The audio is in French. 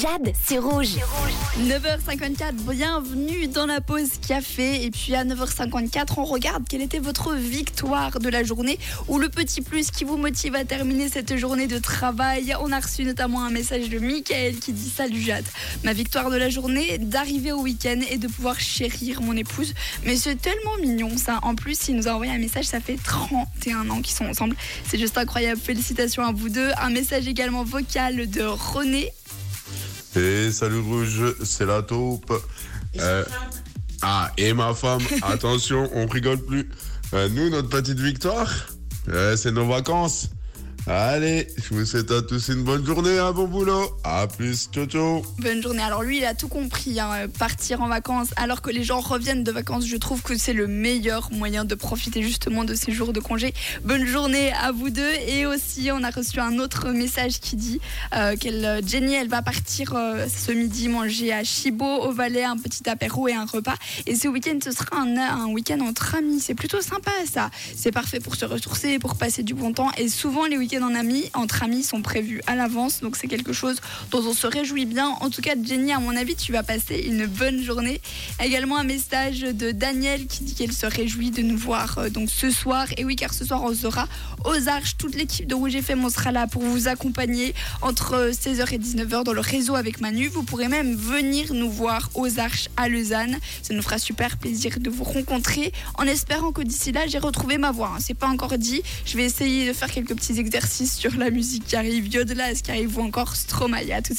Jade, c'est rouge. 9h54, bienvenue dans la pause café. Et puis à 9h54, on regarde quelle était votre victoire de la journée ou le petit plus qui vous motive à terminer cette journée de travail. On a reçu notamment un message de Michael qui dit Salut Jade, ma victoire de la journée, d'arriver au week-end et de pouvoir chérir mon épouse. Mais c'est tellement mignon ça. En plus, il nous a envoyé un message, ça fait 31 ans qu'ils sont ensemble. C'est juste incroyable. Félicitations à vous deux. Un message également vocal de René et salut Rouge, c'est la taupe. Euh, ah, et ma femme, attention, on rigole plus. Euh, nous, notre petite victoire, euh, c'est nos vacances. Allez, je vous souhaite à tous une bonne journée, un bon boulot. À plus, ciao ciao. Bonne journée. Alors lui, il a tout compris. Hein, partir en vacances alors que les gens reviennent de vacances, je trouve que c'est le meilleur moyen de profiter justement de ces jours de congé. Bonne journée à vous deux. Et aussi, on a reçu un autre message qui dit euh, qu'elle, Jenny, elle va partir euh, ce midi manger à Chibo, au Valais, un petit apéro et un repas. Et ce week-end, ce sera un, un week-end entre amis. C'est plutôt sympa ça. C'est parfait pour se ressourcer, pour passer du bon temps. Et souvent, les week-ends en amis, entre amis, sont prévus à l'avance. Donc c'est quelque chose dont on se réjouit bien. En tout cas, Jenny, à mon avis, tu vas passer une bonne journée. Également un message de Daniel qui dit qu'elle se réjouit de nous voir euh, donc ce soir. Et oui, car ce soir, on sera aux Arches. Toute l'équipe de Rouge FM, on sera là pour vous accompagner entre 16h et 19h dans le réseau avec Manu. Vous pourrez même venir nous voir aux Arches à Lausanne. Ça nous fera super plaisir de vous rencontrer en espérant que d'ici là, j'ai retrouvé ma voix. Hein. C'est pas encore dit. Je vais essayer de faire quelques petits exercices sur la musique qui arrive, Yodelas qui arrive ou encore Stromae. À tout